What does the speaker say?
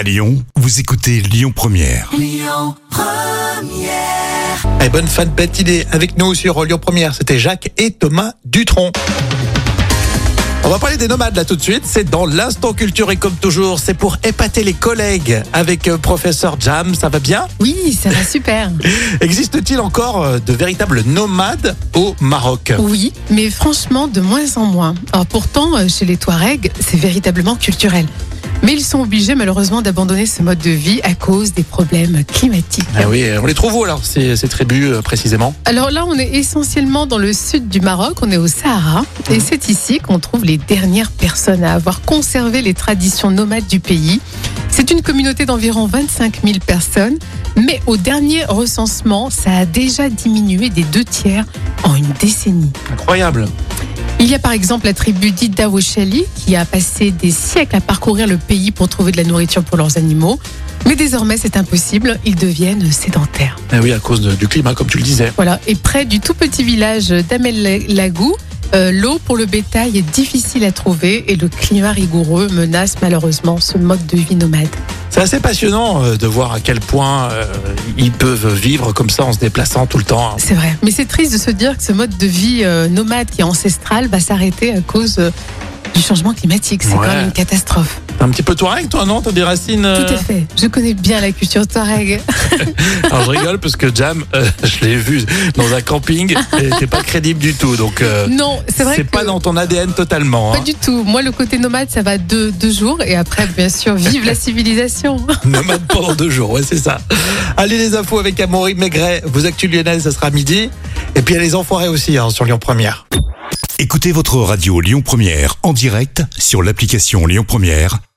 À Lyon, vous écoutez Lyon Première. Et bonne fin de matinée avec nous sur Lyon Première. C'était Jacques et Thomas Dutronc. On va parler des nomades là tout de suite. C'est dans l'instant culture et comme toujours, c'est pour épater les collègues avec euh, professeur Jam. Ça va bien? Oui, ça va super. Existe-t-il encore euh, de véritables nomades au Maroc? Oui, mais franchement, de moins en moins. Alors pourtant, euh, chez les Touaregs, c'est véritablement culturel. Mais ils sont obligés malheureusement d'abandonner ce mode de vie à cause des problèmes climatiques. Ah oui, on les trouve où alors ces, ces tribus euh, précisément? Alors là, on est essentiellement dans le sud du Maroc, on est au Sahara, et c'est ici qu'on trouve les dernières personnes à avoir conservé les traditions nomades du pays. C'est une communauté d'environ 25 000 personnes, mais au dernier recensement, ça a déjà diminué des deux tiers en une décennie. Incroyable. Il y a par exemple la tribu d'Idawashali qui a passé des siècles à parcourir le pays pour trouver de la nourriture pour leurs animaux. Mais désormais, c'est impossible, ils deviennent sédentaires. Ah oui, à cause de- du climat, comme tu le disais. Voilà, et près du tout petit village d'Amel Lagou, euh, l'eau pour le bétail est difficile à trouver et le climat rigoureux menace malheureusement ce mode de vie nomade. C'est assez passionnant euh, de voir à quel point euh, ils peuvent vivre comme ça en se déplaçant tout le temps. C'est vrai. Mais c'est triste de se dire que ce mode de vie euh, nomade qui est ancestral va s'arrêter à cause euh, du changement climatique. C'est Ouais. quand même une catastrophe. Un petit peu Touareg, toi, non? T'as des racines euh, Tout à fait. Je connais bien la culture touareg. Alors je rigole parce que Jam, euh, je l'ai vu dans un camping et t'es pas crédible du tout. Donc euh, Non, c'est vrai c'est que pas dans ton ADN totalement. pas Hein. du tout. Moi, le côté nomade, ça va deux, deux jours et après, bien sûr, vive la civilisation. Nomade pendant deux jours, ouais, c'est ça. Allez, les infos avec Amaury Maigret. Vos actus lyonnaises, ça sera midi. Et puis il y a les enfoirés aussi hein, sur Lyon Première. Écoutez votre radio Lyon Première en direct sur l'application Lyon Première,